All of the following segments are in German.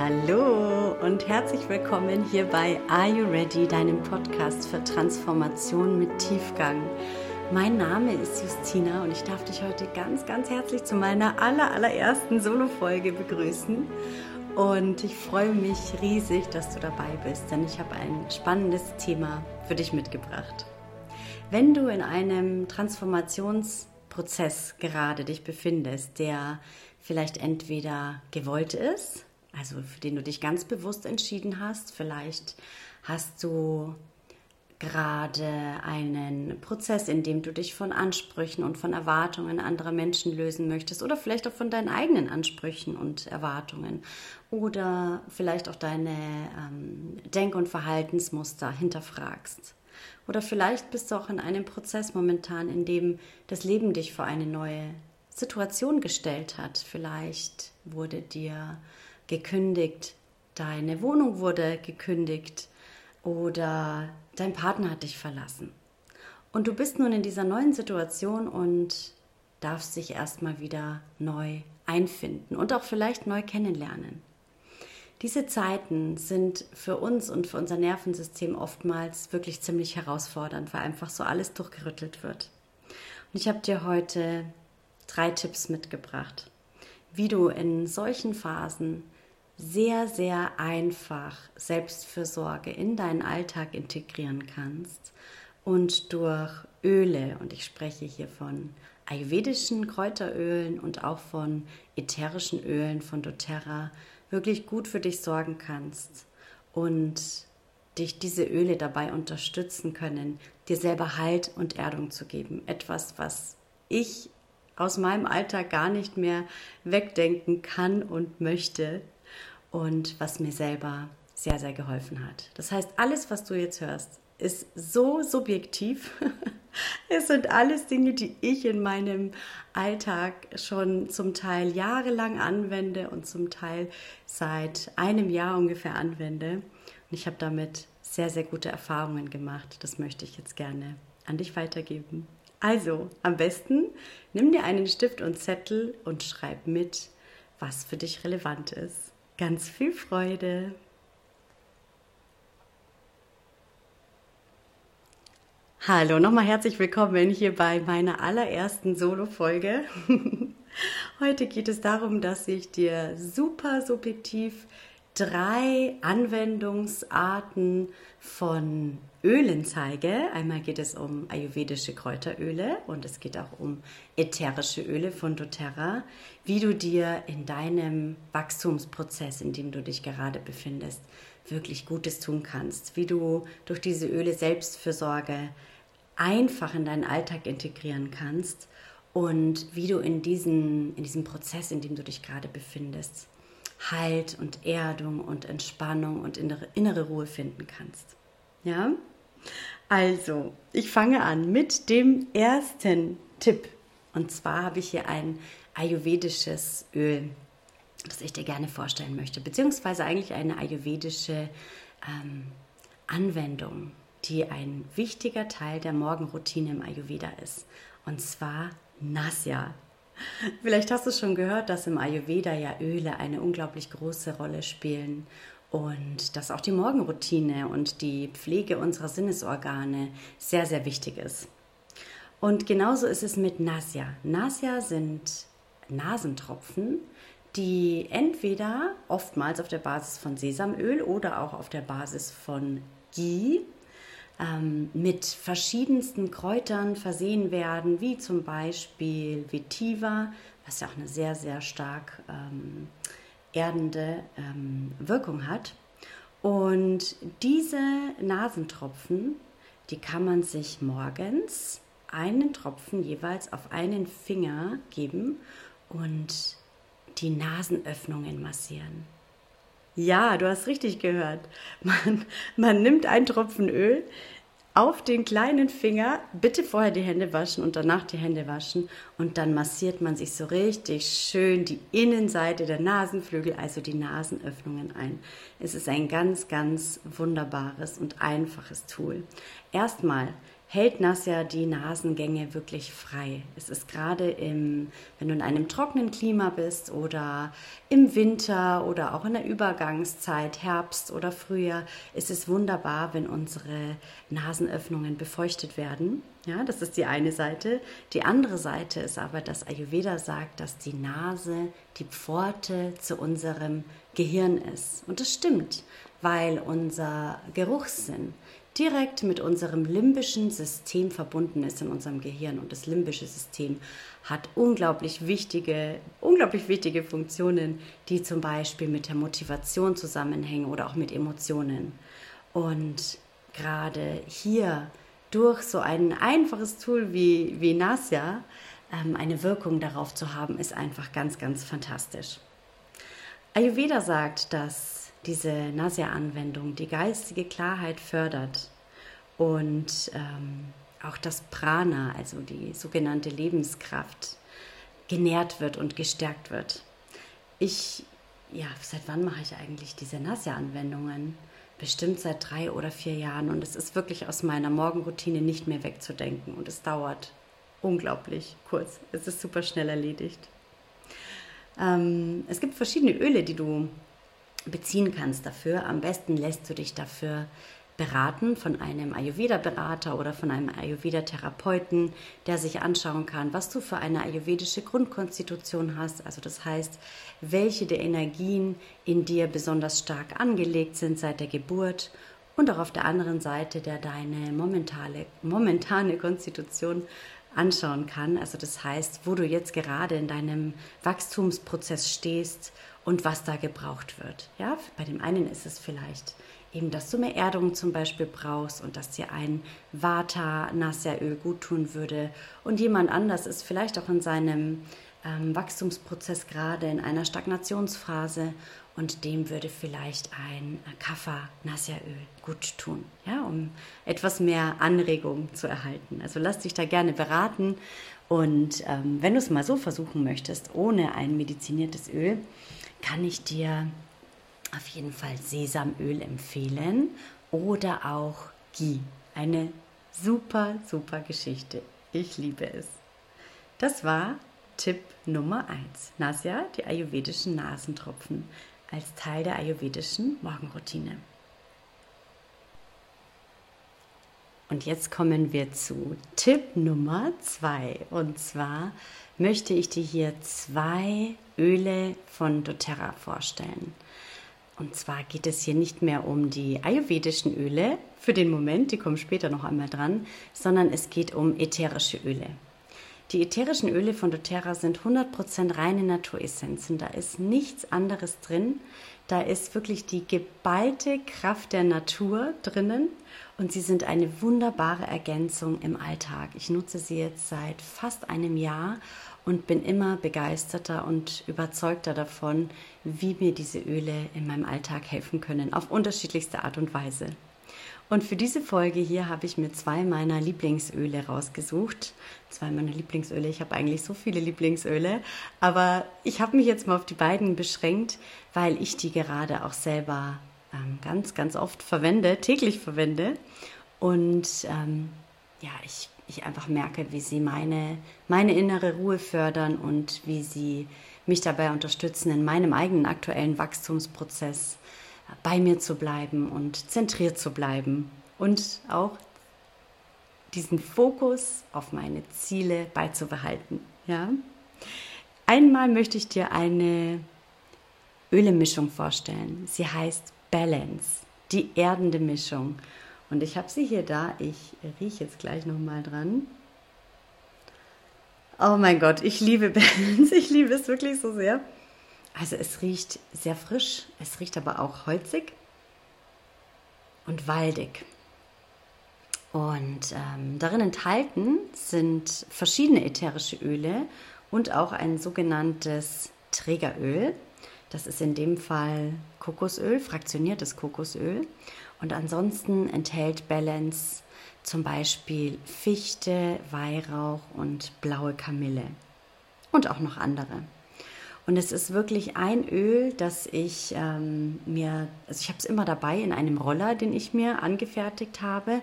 Hallo und herzlich willkommen hier bei Are You Ready, deinem Podcast für Transformation mit Tiefgang. Mein Name ist Justina und ich darf dich heute ganz, ganz herzlich zu meiner aller, allerersten Solo-Folge begrüßen. Und ich freue mich riesig, dass du dabei bist, denn ich habe ein spannendes Thema für dich mitgebracht. Wenn du in einem Transformationsprozess gerade dich befindest, der vielleicht entweder gewollt ist, also für den du dich ganz bewusst entschieden hast. Vielleicht hast du gerade einen Prozess, in dem du dich von Ansprüchen und von Erwartungen anderer Menschen lösen möchtest oder vielleicht auch von deinen eigenen Ansprüchen und Erwartungen oder vielleicht auch deine ähm, Denk- und Verhaltensmuster hinterfragst. Oder vielleicht bist du auch in einem Prozess momentan, in dem das Leben dich vor eine neue Situation gestellt hat. Vielleicht wurde dir gekündigt, deine Wohnung wurde gekündigt oder dein Partner hat dich verlassen. Und du bist nun in dieser neuen Situation und darfst dich erstmal wieder neu einfinden und auch vielleicht neu kennenlernen. Diese Zeiten sind für uns und für unser Nervensystem oftmals wirklich ziemlich herausfordernd, weil einfach so alles durchgerüttelt wird. Und ich habe dir heute drei Tipps mitgebracht, wie du in solchen Phasen sehr, sehr einfach Selbstfürsorge in deinen Alltag integrieren kannst und durch Öle, und ich spreche hier von ayurvedischen Kräuterölen und auch von ätherischen Ölen von doTERRA, wirklich gut für dich sorgen kannst und dich diese Öle dabei unterstützen können, dir selber Halt und Erdung zu geben. Etwas, was ich aus meinem Alltag gar nicht mehr wegdenken kann und möchte, und was mir selber sehr, sehr geholfen hat. Das heißt, alles, was du jetzt hörst, ist so subjektiv. es sind alles Dinge, die ich in meinem Alltag schon zum Teil jahrelang anwende und zum Teil seit einem Jahr ungefähr anwende. Und ich habe damit sehr, sehr gute Erfahrungen gemacht. Das möchte ich jetzt gerne an dich weitergeben. Also, am besten nimm dir einen Stift und Zettel und schreib mit, was für dich relevant ist. Ganz viel Freude! Hallo, nochmal herzlich willkommen hier bei meiner allerersten Solo-Folge. Heute geht es darum, dass ich dir super subjektiv drei Anwendungsarten von Ölen zeige. Einmal geht es um ayurvedische Kräuteröle und es geht auch um ätherische Öle von doTERRA, wie du dir in deinem Wachstumsprozess, in dem du dich gerade befindest, wirklich Gutes tun kannst, wie du durch diese Öle Selbstfürsorge einfach in deinen Alltag integrieren kannst und wie du in, diesen, in diesem Prozess, in dem du dich gerade befindest, Halt und Erdung und Entspannung und innere, innere Ruhe finden kannst. Ja? Also, ich fange an mit dem ersten Tipp. Und zwar habe ich hier ein ayurvedisches Öl, das ich dir gerne vorstellen möchte, beziehungsweise eigentlich eine ayurvedische ähm, Anwendung, die ein wichtiger Teil der Morgenroutine im Ayurveda ist. Und zwar Nasya. Vielleicht hast du schon gehört, dass im Ayurveda ja Öle eine unglaublich große Rolle spielen und dass auch die Morgenroutine und die Pflege unserer Sinnesorgane sehr, sehr wichtig ist. Und genauso ist es mit Nasya. Nasya sind Nasentropfen, die entweder oftmals auf der Basis von Sesamöl oder auch auf der Basis von Ghee ähm, mit verschiedensten Kräutern versehen werden, wie zum Beispiel Vetiver, was ja auch eine sehr, sehr stark ähm, erdende ähm, Wirkung hat. Und diese Nasentropfen, die kann man sich morgens einen Tropfen jeweils auf einen Finger geben und die Nasenöffnungen massieren. Ja, du hast richtig gehört. Man, man nimmt einen Tropfen Öl, auf den kleinen Finger, bitte vorher die Hände waschen und danach die Hände waschen und dann massiert man sich so richtig schön die Innenseite der Nasenflügel, also die Nasenöffnungen ein. Es ist ein ganz, ganz wunderbares und einfaches Tool. Erstmal hält Nasja die Nasengänge wirklich frei. Es ist gerade im, wenn du in einem trockenen Klima bist oder im Winter oder auch in der Übergangszeit, Herbst oder Frühjahr, ist es wunderbar, wenn unsere Nasenöffnungen befeuchtet werden. Ja, das ist die eine Seite. Die andere Seite ist aber, dass Ayurveda sagt, dass die Nase die Pforte zu unserem Gehirn ist. Und das stimmt, weil unser Geruchssinn direkt mit unserem limbischen System verbunden ist in unserem Gehirn. Und das limbische System hat unglaublich wichtige, unglaublich wichtige Funktionen, die zum Beispiel mit der Motivation zusammenhängen oder auch mit Emotionen. Und gerade hier durch so ein einfaches Tool wie, wie Nasya ähm, eine Wirkung darauf zu haben, ist einfach ganz, ganz fantastisch. Ayurveda sagt, dass diese Nasya-Anwendung die geistige Klarheit fördert und ähm, auch das Prana, also die sogenannte Lebenskraft, genährt wird und gestärkt wird. Ich, ja, seit wann mache ich eigentlich diese Nasya-Anwendungen? Bestimmt seit drei oder vier Jahren und es ist wirklich aus meiner Morgenroutine nicht mehr wegzudenken und es dauert unglaublich kurz. Es ist super schnell erledigt. Ähm, es gibt verschiedene Öle, die du beziehen kannst dafür. Am besten lässt du dich dafür beraten von einem Ayurveda-Berater oder von einem Ayurveda-Therapeuten, der sich anschauen kann, was du für eine ayurvedische Grundkonstitution hast. Also das heißt, welche der Energien in dir besonders stark angelegt sind seit der Geburt und auch auf der anderen Seite, der deine momentane, momentane Konstitution anschauen kann. Also das heißt, wo du jetzt gerade in deinem Wachstumsprozess stehst und was da gebraucht wird. Ja, bei dem einen ist es vielleicht eben, dass du mehr Erdung zum Beispiel brauchst und dass dir ein Vata Nasya-Öl gut tun würde. Und jemand anders ist vielleicht auch in seinem ähm, Wachstumsprozess gerade in einer Stagnationsphase und dem würde vielleicht ein Kapha Nasya-Öl gut tun, ja, um etwas mehr Anregung zu erhalten. Also lass dich da gerne beraten und ähm, wenn du es mal so versuchen möchtest, ohne ein mediziniertes Öl, kann ich dir auf jeden Fall Sesamöl empfehlen oder auch Ghee. Eine super, super Geschichte. Ich liebe es. Das war Tipp Nummer 1. Nasya, die ayurvedischen Nasentropfen als Teil der ayurvedischen Morgenroutine. Und jetzt kommen wir zu Tipp Nummer 2. Und zwar möchte ich dir hier zwei Öle von doTERRA vorstellen. Und zwar geht es hier nicht mehr um die ayurvedischen Öle für den Moment, die kommen später noch einmal dran, sondern es geht um ätherische Öle. Die ätherischen Öle von doTERRA sind 100% reine Naturessenzen. Da ist nichts anderes drin. Da ist wirklich die geballte Kraft der Natur drinnen und sie sind eine wunderbare Ergänzung im Alltag. Ich nutze sie jetzt seit fast einem Jahr und bin immer begeisterter und überzeugter davon, wie mir diese Öle in meinem Alltag helfen können, auf unterschiedlichste Art und Weise. Und für diese Folge hier habe ich mir zwei meiner Lieblingsöle rausgesucht. Zwei meiner Lieblingsöle. Ich habe eigentlich so viele Lieblingsöle, aber ich habe mich jetzt mal auf die beiden beschränkt, weil ich die gerade auch selber ähm, ganz, ganz oft verwende, täglich verwende. Und ähm, ja, ich ich einfach merke, wie sie meine, meine innere Ruhe fördern und wie sie mich dabei unterstützen, in meinem eigenen aktuellen Wachstumsprozess bei mir zu bleiben und zentriert zu bleiben und auch diesen Fokus auf meine Ziele beizubehalten. Ja? Einmal möchte ich dir eine Ölemischung vorstellen. Sie heißt Balance, die erdende Mischung. Und ich habe sie hier da. Ich rieche jetzt gleich nochmal dran. Oh mein Gott, ich liebe Balance. Ich liebe es wirklich so sehr. Also es riecht sehr frisch, es riecht aber auch holzig und waldig. Und ähm, darin enthalten sind verschiedene ätherische Öle und auch ein sogenanntes Trägeröl. Das ist in dem Fall Kokosöl, fraktioniertes Kokosöl. Und ansonsten enthält Balance zum Beispiel Fichte, Weihrauch und blaue Kamille. Und auch noch andere. Und es ist wirklich ein Öl, das ich ähm, mir, also ich habe es immer dabei in einem Roller, den ich mir angefertigt habe.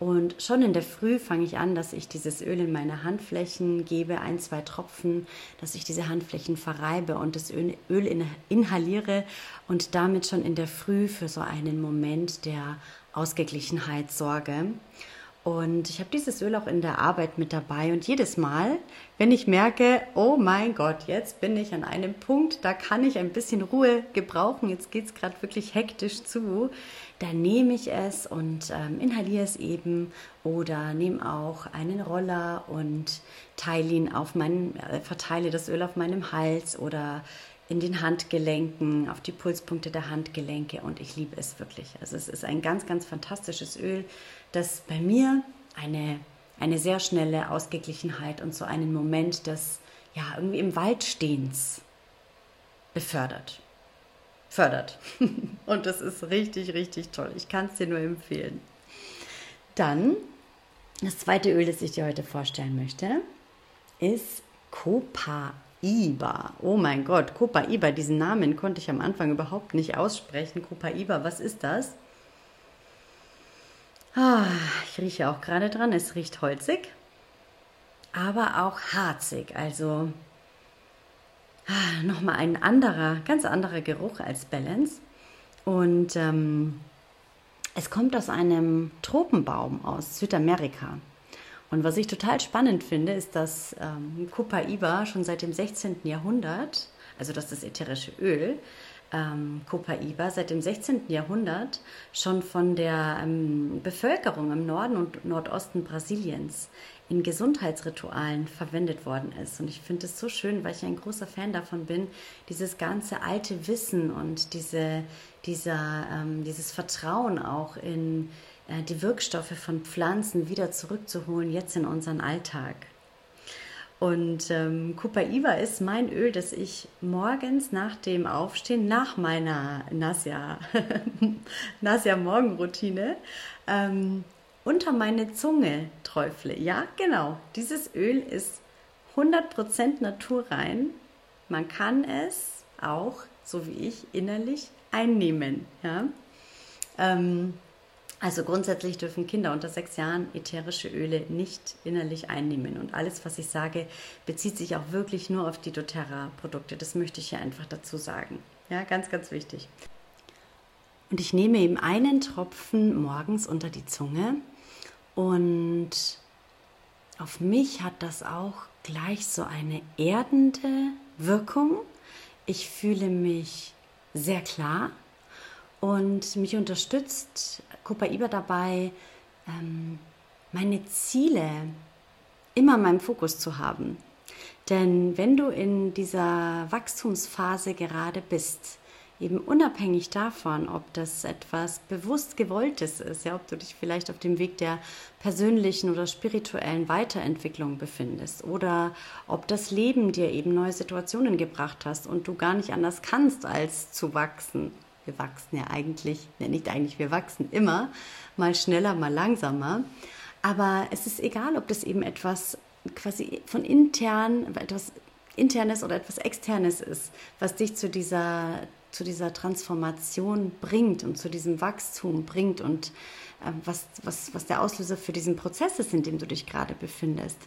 Und schon in der Früh fange ich an, dass ich dieses Öl in meine Handflächen gebe, ein, zwei Tropfen, dass ich diese Handflächen verreibe und das Öl inhaliere und damit schon in der Früh für so einen Moment der Ausgeglichenheit sorge. Und ich habe dieses Öl auch in der Arbeit mit dabei. Und jedes Mal, wenn ich merke, oh mein Gott, jetzt bin ich an einem Punkt, da kann ich ein bisschen Ruhe gebrauchen, jetzt geht es gerade wirklich hektisch zu, dann nehme ich es und ähm, inhaliere es eben oder nehme auch einen Roller und teile ihn auf meinen, äh, verteile das Öl auf meinem Hals oder in den Handgelenken, auf die Pulspunkte der Handgelenke und ich liebe es wirklich. Also es ist ein ganz, ganz fantastisches Öl, das bei mir eine, eine sehr schnelle Ausgeglichenheit und so einen Moment des ja, irgendwie im Wald stehens befördert. Fördert. und das ist richtig, richtig toll. Ich kann es dir nur empfehlen. Dann, das zweite Öl, das ich dir heute vorstellen möchte, ist Copa Copaiba. Oh mein Gott, Copaiba, diesen Namen konnte ich am Anfang überhaupt nicht aussprechen. Copaiba, was ist das? Ah, ich rieche auch gerade dran, es riecht holzig, aber auch harzig. Also ah, nochmal ein anderer, ganz anderer Geruch als Balance. Und ähm, es kommt aus einem Tropenbaum aus Südamerika. Und was ich total spannend finde, ist, dass ähm, Copaiba schon seit dem 16. Jahrhundert, also das ist ätherische Öl, ähm, Copaiba seit dem 16. Jahrhundert schon von der ähm, Bevölkerung im Norden und Nordosten Brasiliens in Gesundheitsritualen verwendet worden ist. Und ich finde es so schön, weil ich ein großer Fan davon bin, dieses ganze alte Wissen und diese, dieser, ähm, dieses Vertrauen auch in äh, die Wirkstoffe von Pflanzen wieder zurückzuholen, jetzt in unseren Alltag. Und ähm, Copaiba ist mein Öl, das ich morgens nach dem Aufstehen, nach meiner Nasja, Nasja Morgenroutine, ähm, unter meine Zunge träufle. Ja, genau. Dieses Öl ist 100% naturrein. Man kann es auch, so wie ich, innerlich einnehmen. Ja. Ähm, also grundsätzlich dürfen Kinder unter sechs Jahren ätherische Öle nicht innerlich einnehmen. Und alles, was ich sage, bezieht sich auch wirklich nur auf die doTERRA-Produkte. Das möchte ich hier einfach dazu sagen. Ja, ganz, ganz wichtig. Und ich nehme eben einen Tropfen morgens unter die Zunge und auf mich hat das auch gleich so eine erdende Wirkung. Ich fühle mich sehr klar und mich unterstützt Copaiba dabei, ähm, meine Ziele immer in meinem Fokus zu haben. Denn wenn du in dieser Wachstumsphase gerade bist, eben unabhängig davon, ob das etwas bewusst gewolltes ist, ja, ob du dich vielleicht auf dem Weg der persönlichen oder spirituellen Weiterentwicklung befindest oder ob das Leben dir eben neue Situationen gebracht hast und du gar nicht anders kannst, als zu wachsen wir wachsen ja eigentlich, ja nicht eigentlich, wir wachsen immer, mal schneller, mal langsamer. Aber es ist egal, ob das eben etwas quasi von intern, etwas internes oder etwas externes ist, was dich zu dieser, zu dieser Transformation bringt und zu diesem Wachstum bringt und äh, was, was, was der Auslöser für diesen Prozess ist, in dem du dich gerade befindest.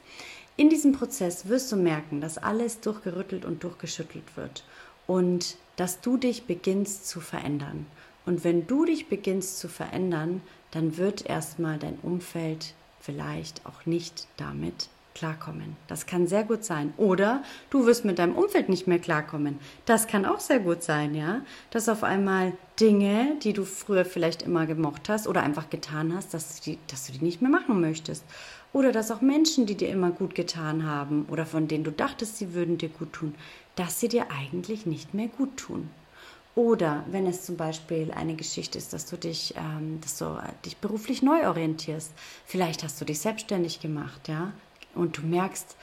In diesem Prozess wirst du merken, dass alles durchgerüttelt und durchgeschüttelt wird und dass du dich beginnst zu verändern. Und wenn du dich beginnst zu verändern, dann wird erstmal dein Umfeld vielleicht auch nicht damit klarkommen. Das kann sehr gut sein. Oder du wirst mit deinem Umfeld nicht mehr klarkommen. Das kann auch sehr gut sein, ja. Dass auf einmal Dinge, die du früher vielleicht immer gemocht hast oder einfach getan hast, dass du die, dass du die nicht mehr machen möchtest. Oder dass auch Menschen, die dir immer gut getan haben oder von denen du dachtest, sie würden dir gut tun, dass sie dir eigentlich nicht mehr gut tun. Oder wenn es zum Beispiel eine Geschichte ist, dass du dich, ähm, dass du dich beruflich neu orientierst. Vielleicht hast du dich selbstständig gemacht, ja, und du merkst,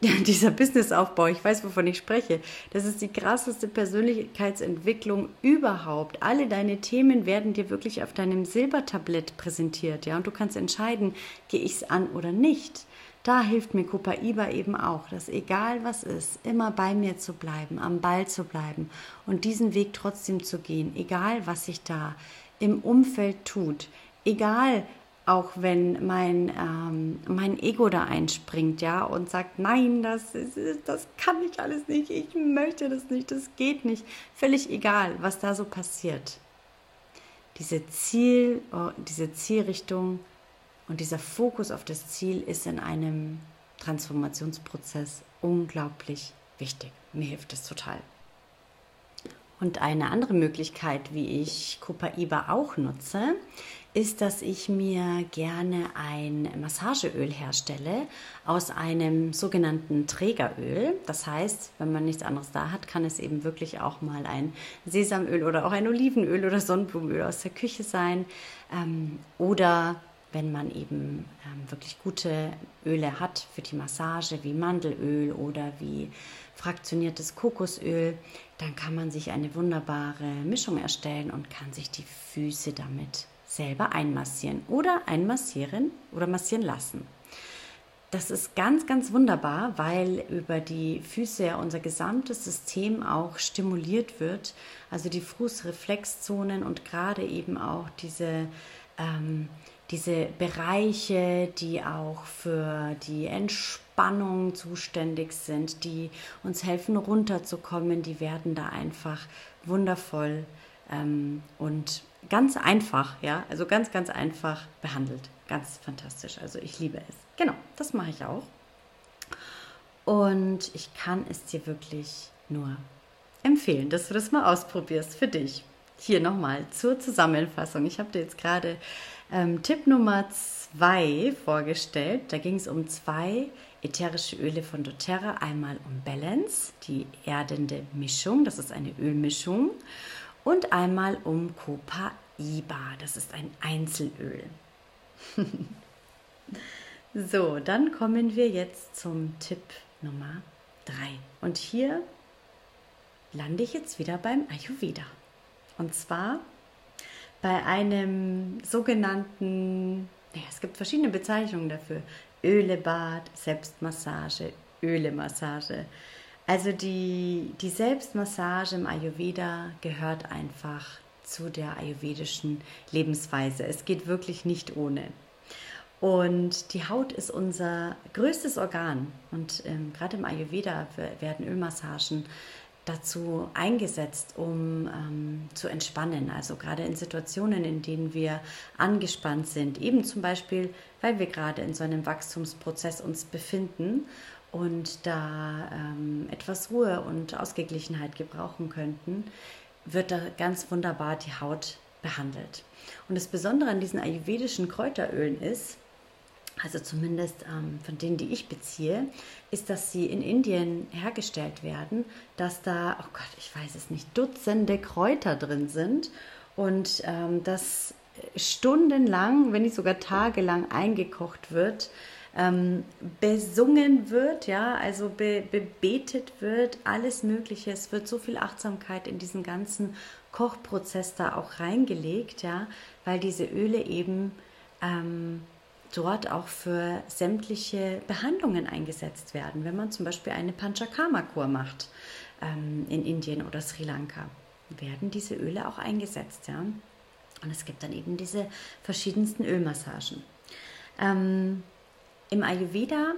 dieser Businessaufbau, ich weiß, wovon ich spreche, das ist die krasseste Persönlichkeitsentwicklung überhaupt. Alle deine Themen werden dir wirklich auf deinem Silbertablett präsentiert, ja, und du kannst entscheiden, gehe ich es an oder nicht. Da hilft mir Copaiba eben auch, dass egal was ist, immer bei mir zu bleiben, am Ball zu bleiben und diesen Weg trotzdem zu gehen, egal was sich da im Umfeld tut, egal auch wenn mein, ähm, mein Ego da einspringt, ja, und sagt, nein, das, ist, das kann ich alles nicht, ich möchte das nicht, das geht nicht. Völlig egal, was da so passiert. Diese, Ziel, oh, diese Zielrichtung und dieser Fokus auf das Ziel ist in einem Transformationsprozess unglaublich wichtig. Mir hilft es total. Und eine andere Möglichkeit, wie ich Copaiba auch nutze, ist, dass ich mir gerne ein Massageöl herstelle aus einem sogenannten Trägeröl. Das heißt, wenn man nichts anderes da hat, kann es eben wirklich auch mal ein Sesamöl oder auch ein Olivenöl oder Sonnenblumenöl aus der Küche sein. Ähm, oder wenn man eben ähm, wirklich gute Öle hat für die Massage, wie Mandelöl oder wie fraktioniertes Kokosöl, dann kann man sich eine wunderbare Mischung erstellen und kann sich die Füße damit selber einmassieren oder einmassieren oder massieren lassen. Das ist ganz, ganz wunderbar, weil über die Füße ja unser gesamtes System auch stimuliert wird. Also die Fußreflexzonen und gerade eben auch diese, ähm, diese Bereiche, die auch für die Entspannung zuständig sind, die uns helfen runterzukommen, die werden da einfach wundervoll ähm, und ganz einfach, ja, also ganz, ganz einfach behandelt. Ganz fantastisch. Also ich liebe es. Genau, das mache ich auch. Und ich kann es dir wirklich nur empfehlen, dass du das mal ausprobierst für dich. Hier nochmal zur Zusammenfassung. Ich habe dir jetzt gerade ähm, Tipp Nummer zwei vorgestellt. Da ging es um zwei ätherische Öle von doTERRA. Einmal um Balance, die erdende Mischung. Das ist eine Ölmischung und einmal um Copaiba. Das ist ein Einzelöl. so, dann kommen wir jetzt zum Tipp Nummer 3. Und hier lande ich jetzt wieder beim Ayurveda. Und zwar bei einem sogenannten, naja, es gibt verschiedene Bezeichnungen dafür. Ölebad, Selbstmassage, Ölemassage. Also die, die Selbstmassage im Ayurveda gehört einfach zu der ayurvedischen Lebensweise. Es geht wirklich nicht ohne. Und die Haut ist unser größtes Organ. Und ähm, gerade im Ayurveda werden Ölmassagen dazu eingesetzt, um ähm, zu entspannen. Also gerade in Situationen, in denen wir angespannt sind, eben zum Beispiel, weil wir gerade in so einem Wachstumsprozess uns befinden und da ähm, etwas Ruhe und Ausgeglichenheit gebrauchen könnten, wird da ganz wunderbar die Haut behandelt. Und das Besondere an diesen ayurvedischen Kräuterölen ist, also zumindest ähm, von denen, die ich beziehe, ist, dass sie in Indien hergestellt werden, dass da, oh Gott, ich weiß es nicht, Dutzende Kräuter drin sind und ähm, dass stundenlang, wenn nicht sogar tagelang eingekocht wird, ähm, besungen wird, ja, also be, bebetet wird, alles Mögliche. Es wird so viel Achtsamkeit in diesen ganzen Kochprozess da auch reingelegt, ja, weil diese Öle eben ähm, dort auch für sämtliche Behandlungen eingesetzt werden. Wenn man zum Beispiel eine Panchakarma-Kur macht ähm, in Indien oder Sri Lanka, werden diese Öle auch eingesetzt, ja. Und es gibt dann eben diese verschiedensten Ölmassagen. Ähm, im Ayurveda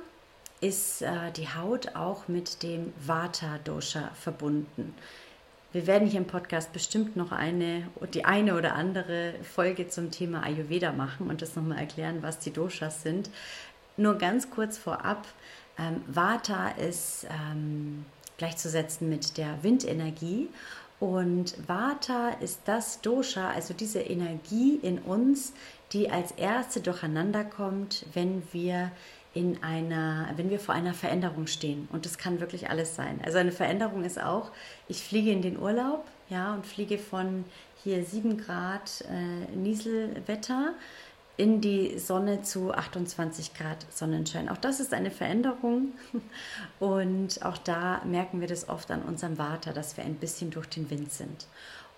ist äh, die Haut auch mit dem Vata-Dosha verbunden. Wir werden hier im Podcast bestimmt noch eine, die eine oder andere Folge zum Thema Ayurveda machen und das nochmal erklären, was die Doshas sind. Nur ganz kurz vorab, ähm, Vata ist ähm, gleichzusetzen mit der Windenergie und Vata ist das Dosha, also diese Energie in uns, die als erste durcheinander kommt, wenn wir in einer, wenn wir vor einer Veränderung stehen. Und das kann wirklich alles sein. Also eine Veränderung ist auch, ich fliege in den Urlaub, ja, und fliege von hier 7 Grad äh, Nieselwetter in die Sonne zu 28 Grad Sonnenschein. Auch das ist eine Veränderung und auch da merken wir das oft an unserem Vater, dass wir ein bisschen durch den Wind sind.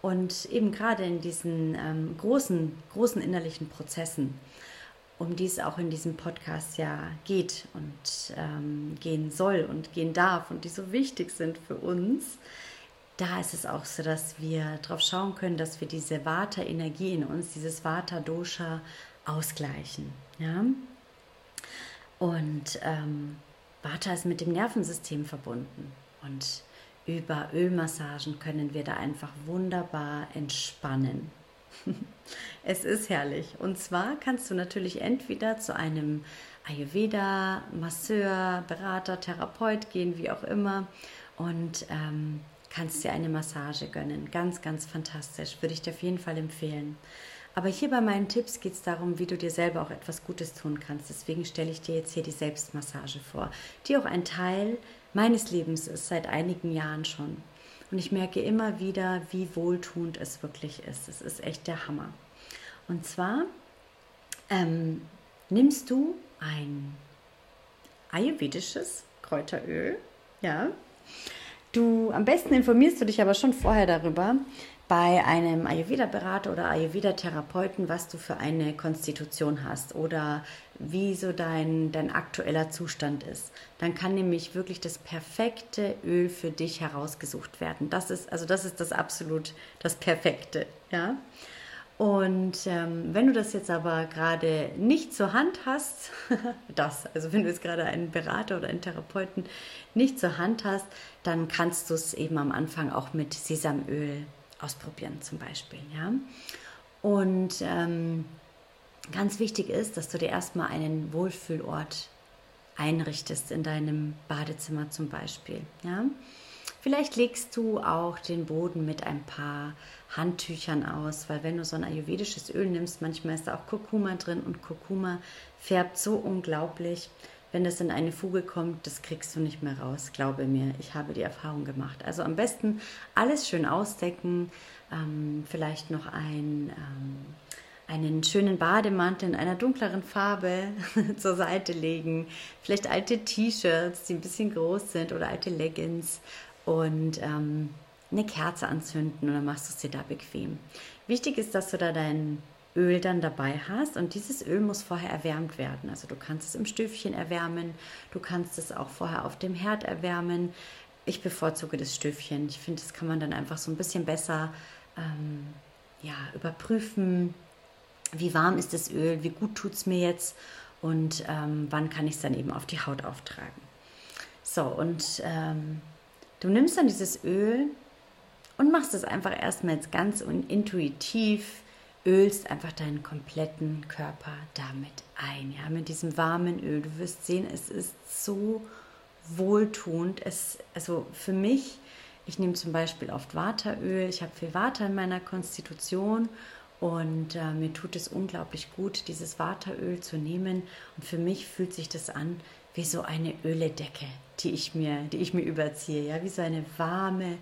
Und eben gerade in diesen ähm, großen, großen innerlichen Prozessen, um die es auch in diesem Podcast ja geht und ähm, gehen soll und gehen darf und die so wichtig sind für uns, da ist es auch so, dass wir darauf schauen können, dass wir diese Vata-Energie in uns, dieses Vata-Dosha ausgleichen. Ja? Und ähm, Vata ist mit dem Nervensystem verbunden und über Ölmassagen können wir da einfach wunderbar entspannen. es ist herrlich. Und zwar kannst du natürlich entweder zu einem Ayurveda, Masseur, Berater, Therapeut gehen, wie auch immer, und ähm, kannst dir eine Massage gönnen. Ganz, ganz fantastisch. Würde ich dir auf jeden Fall empfehlen. Aber hier bei meinen Tipps geht es darum, wie du dir selber auch etwas Gutes tun kannst. Deswegen stelle ich dir jetzt hier die Selbstmassage vor, die auch ein Teil meines Lebens ist, seit einigen Jahren schon. Und ich merke immer wieder, wie wohltuend es wirklich ist. Es ist echt der Hammer. Und zwar ähm, nimmst du ein ayurvedisches Kräuteröl, ja. Du am besten informierst du dich aber schon vorher darüber, bei einem Ayurveda-Berater oder Ayurveda-Therapeuten, was du für eine Konstitution hast oder wie so dein, dein aktueller Zustand ist. Dann kann nämlich wirklich das perfekte Öl für dich herausgesucht werden. Das ist, also das ist das absolut das Perfekte, ja. Und ähm, wenn du das jetzt aber gerade nicht zur Hand hast, das, also wenn du jetzt gerade einen Berater oder einen Therapeuten nicht zur Hand hast, dann kannst du es eben am Anfang auch mit Sesamöl ausprobieren zum Beispiel. Ja? Und ähm, ganz wichtig ist, dass du dir erstmal einen Wohlfühlort einrichtest in deinem Badezimmer zum Beispiel. Ja? Vielleicht legst du auch den Boden mit ein paar Handtüchern aus, weil wenn du so ein ayurvedisches Öl nimmst, manchmal ist da auch Kurkuma drin und Kurkuma färbt so unglaublich. Wenn das in eine Fuge kommt, das kriegst du nicht mehr raus, glaube mir. Ich habe die Erfahrung gemacht. Also am besten alles schön ausdecken, ähm, vielleicht noch ein, ähm, einen schönen Bademantel in einer dunkleren Farbe zur Seite legen, vielleicht alte T-Shirts, die ein bisschen groß sind oder alte Leggings und ähm, eine Kerze anzünden und dann machst du es dir da bequem. Wichtig ist, dass du da dein Öl dann dabei hast und dieses Öl muss vorher erwärmt werden. Also du kannst es im Stöfchen erwärmen, du kannst es auch vorher auf dem Herd erwärmen. Ich bevorzuge das Stöfchen. Ich finde, das kann man dann einfach so ein bisschen besser ähm, ja, überprüfen. Wie warm ist das Öl? Wie gut tut es mir jetzt? Und ähm, wann kann ich es dann eben auf die Haut auftragen? So, und ähm, du nimmst dann dieses Öl und machst es einfach erstmal jetzt ganz intuitiv ölst einfach deinen kompletten Körper damit ein, ja, mit diesem warmen Öl. Du wirst sehen, es ist so wohltuend. Es, also für mich, ich nehme zum Beispiel oft Wateröl. Ich habe viel Water in meiner Konstitution und äh, mir tut es unglaublich gut, dieses Wateröl zu nehmen. Und für mich fühlt sich das an wie so eine Öledecke, die ich mir, die ich mir überziehe, ja, wie so eine warme,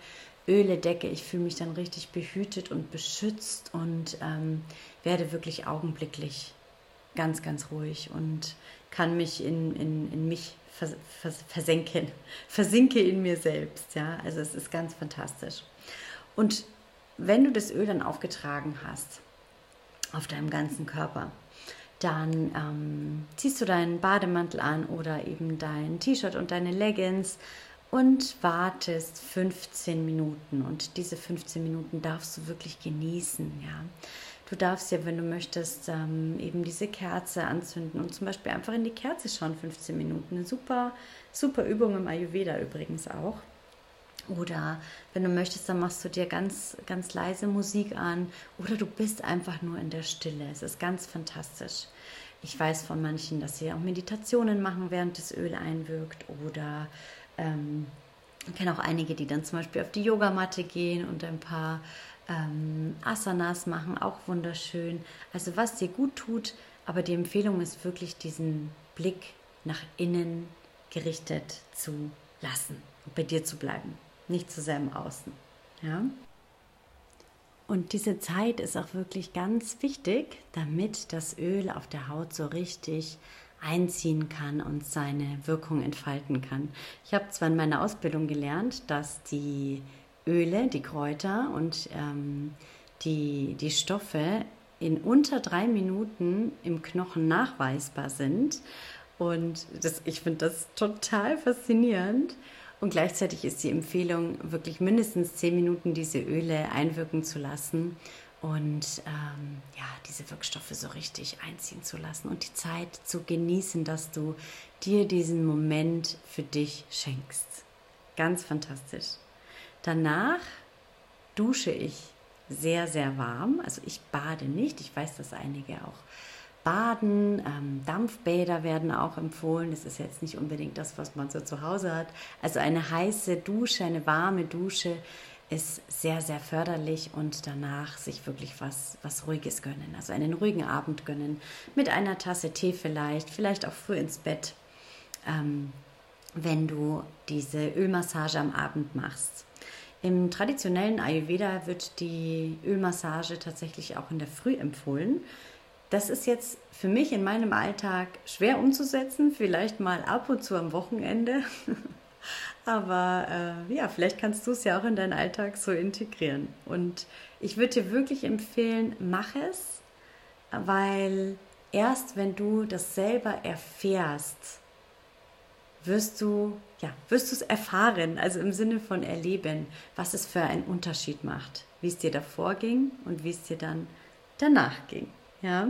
Öle decke. Ich fühle mich dann richtig behütet und beschützt und ähm, werde wirklich augenblicklich ganz, ganz ruhig und kann mich in, in, in mich vers vers versenken, versinke in mir selbst. Ja? Also es ist ganz fantastisch. Und wenn du das Öl dann aufgetragen hast auf deinem ganzen Körper, dann ähm, ziehst du deinen Bademantel an oder eben dein T-Shirt und deine Leggings und wartest 15 Minuten. Und diese 15 Minuten darfst du wirklich genießen, ja. Du darfst ja, wenn du möchtest, ähm, eben diese Kerze anzünden und zum Beispiel einfach in die Kerze schauen, 15 Minuten. Eine super, super Übung im Ayurveda übrigens auch. Oder wenn du möchtest, dann machst du dir ganz, ganz leise Musik an oder du bist einfach nur in der Stille. Es ist ganz fantastisch. Ich weiß von manchen, dass sie auch Meditationen machen, während das Öl einwirkt oder ähm, ich kenne auch einige, die dann zum Beispiel auf die Yogamatte gehen und ein paar ähm, Asanas machen, auch wunderschön. Also was dir gut tut, aber die Empfehlung ist wirklich diesen Blick nach innen gerichtet zu lassen und bei dir zu bleiben, nicht zu sehr im Außen. Ja? Und diese Zeit ist auch wirklich ganz wichtig, damit das Öl auf der Haut so richtig einziehen kann und seine Wirkung entfalten kann. Ich habe zwar in meiner Ausbildung gelernt, dass die Öle, die Kräuter und ähm, die, die Stoffe in unter drei Minuten im Knochen nachweisbar sind. Und das, ich finde das total faszinierend. Und gleichzeitig ist die Empfehlung, wirklich mindestens zehn Minuten diese Öle einwirken zu lassen und ähm, ja, diese Wirkstoffe so richtig einziehen zu lassen und die Zeit zu genießen, dass du dir diesen Moment für dich schenkst. Ganz fantastisch. Danach dusche ich sehr, sehr warm. Also ich bade nicht. Ich weiß, dass einige auch baden. Ähm, Dampfbäder werden auch empfohlen. Das ist jetzt nicht unbedingt das, was man so zu Hause hat. Also eine heiße Dusche, eine warme Dusche ist sehr, sehr förderlich und danach sich wirklich was, was Ruhiges gönnen. Also einen ruhigen Abend gönnen mit einer Tasse Tee vielleicht, vielleicht auch früh ins Bett, ähm, wenn du diese Ölmassage am Abend machst. Im traditionellen Ayurveda wird die Ölmassage tatsächlich auch in der Früh empfohlen. Das ist jetzt für mich in meinem Alltag schwer umzusetzen, vielleicht mal ab und zu am Wochenende. Aber äh, ja, vielleicht kannst du es ja auch in deinen Alltag so integrieren. Und ich würde dir wirklich empfehlen, mach es, weil erst wenn du das selber erfährst, wirst du ja, wirst du es erfahren, also im Sinne von erleben, was es für einen Unterschied macht, wie es dir davor ging und wie es dir dann danach ging. Ja,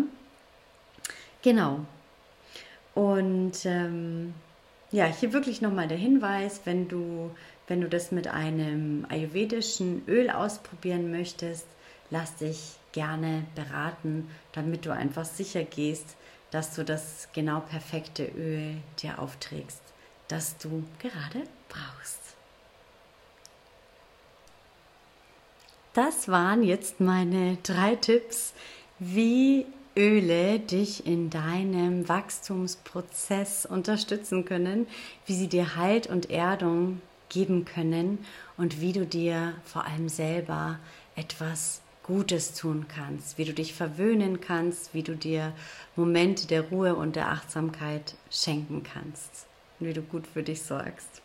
genau. Und ähm, ja, hier wirklich nochmal der Hinweis, wenn du, wenn du das mit einem ayurvedischen Öl ausprobieren möchtest, lass dich gerne beraten, damit du einfach sicher gehst, dass du das genau perfekte Öl dir aufträgst, das du gerade brauchst. Das waren jetzt meine drei Tipps, wie Öle dich in deinem Wachstumsprozess unterstützen können, wie sie dir Halt und Erdung geben können und wie du dir vor allem selber etwas Gutes tun kannst, wie du dich verwöhnen kannst, wie du dir Momente der Ruhe und der Achtsamkeit schenken kannst und wie du gut für dich sorgst.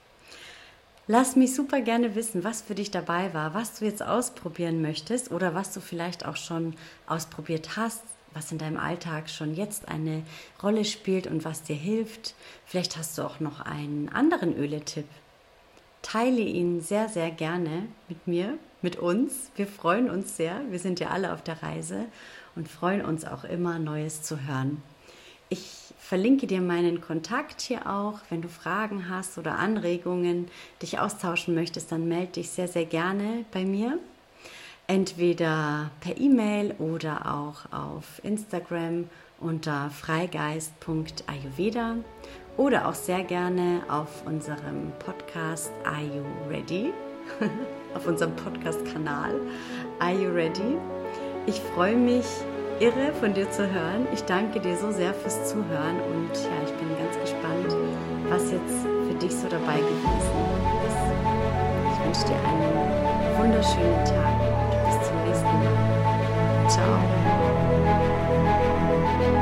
Lass mich super gerne wissen, was für dich dabei war, was du jetzt ausprobieren möchtest oder was du vielleicht auch schon ausprobiert hast, was in deinem Alltag schon jetzt eine Rolle spielt und was dir hilft. Vielleicht hast du auch noch einen anderen Öletipp. Teile ihn sehr, sehr gerne mit mir, mit uns. Wir freuen uns sehr. Wir sind ja alle auf der Reise und freuen uns auch immer, Neues zu hören. Ich verlinke dir meinen Kontakt hier auch. Wenn du Fragen hast oder Anregungen, dich austauschen möchtest, dann melde dich sehr, sehr gerne bei mir entweder per E-Mail oder auch auf Instagram unter freigeist.ayurveda oder auch sehr gerne auf unserem Podcast Are You Ready? auf unserem Podcast-Kanal Are You Ready? Ich freue mich irre von dir zu hören. Ich danke dir so sehr fürs Zuhören und ja, ich bin ganz gespannt, was jetzt für dich so dabei gewesen ist. Ich wünsche dir einen wunderschönen Tag. Chao.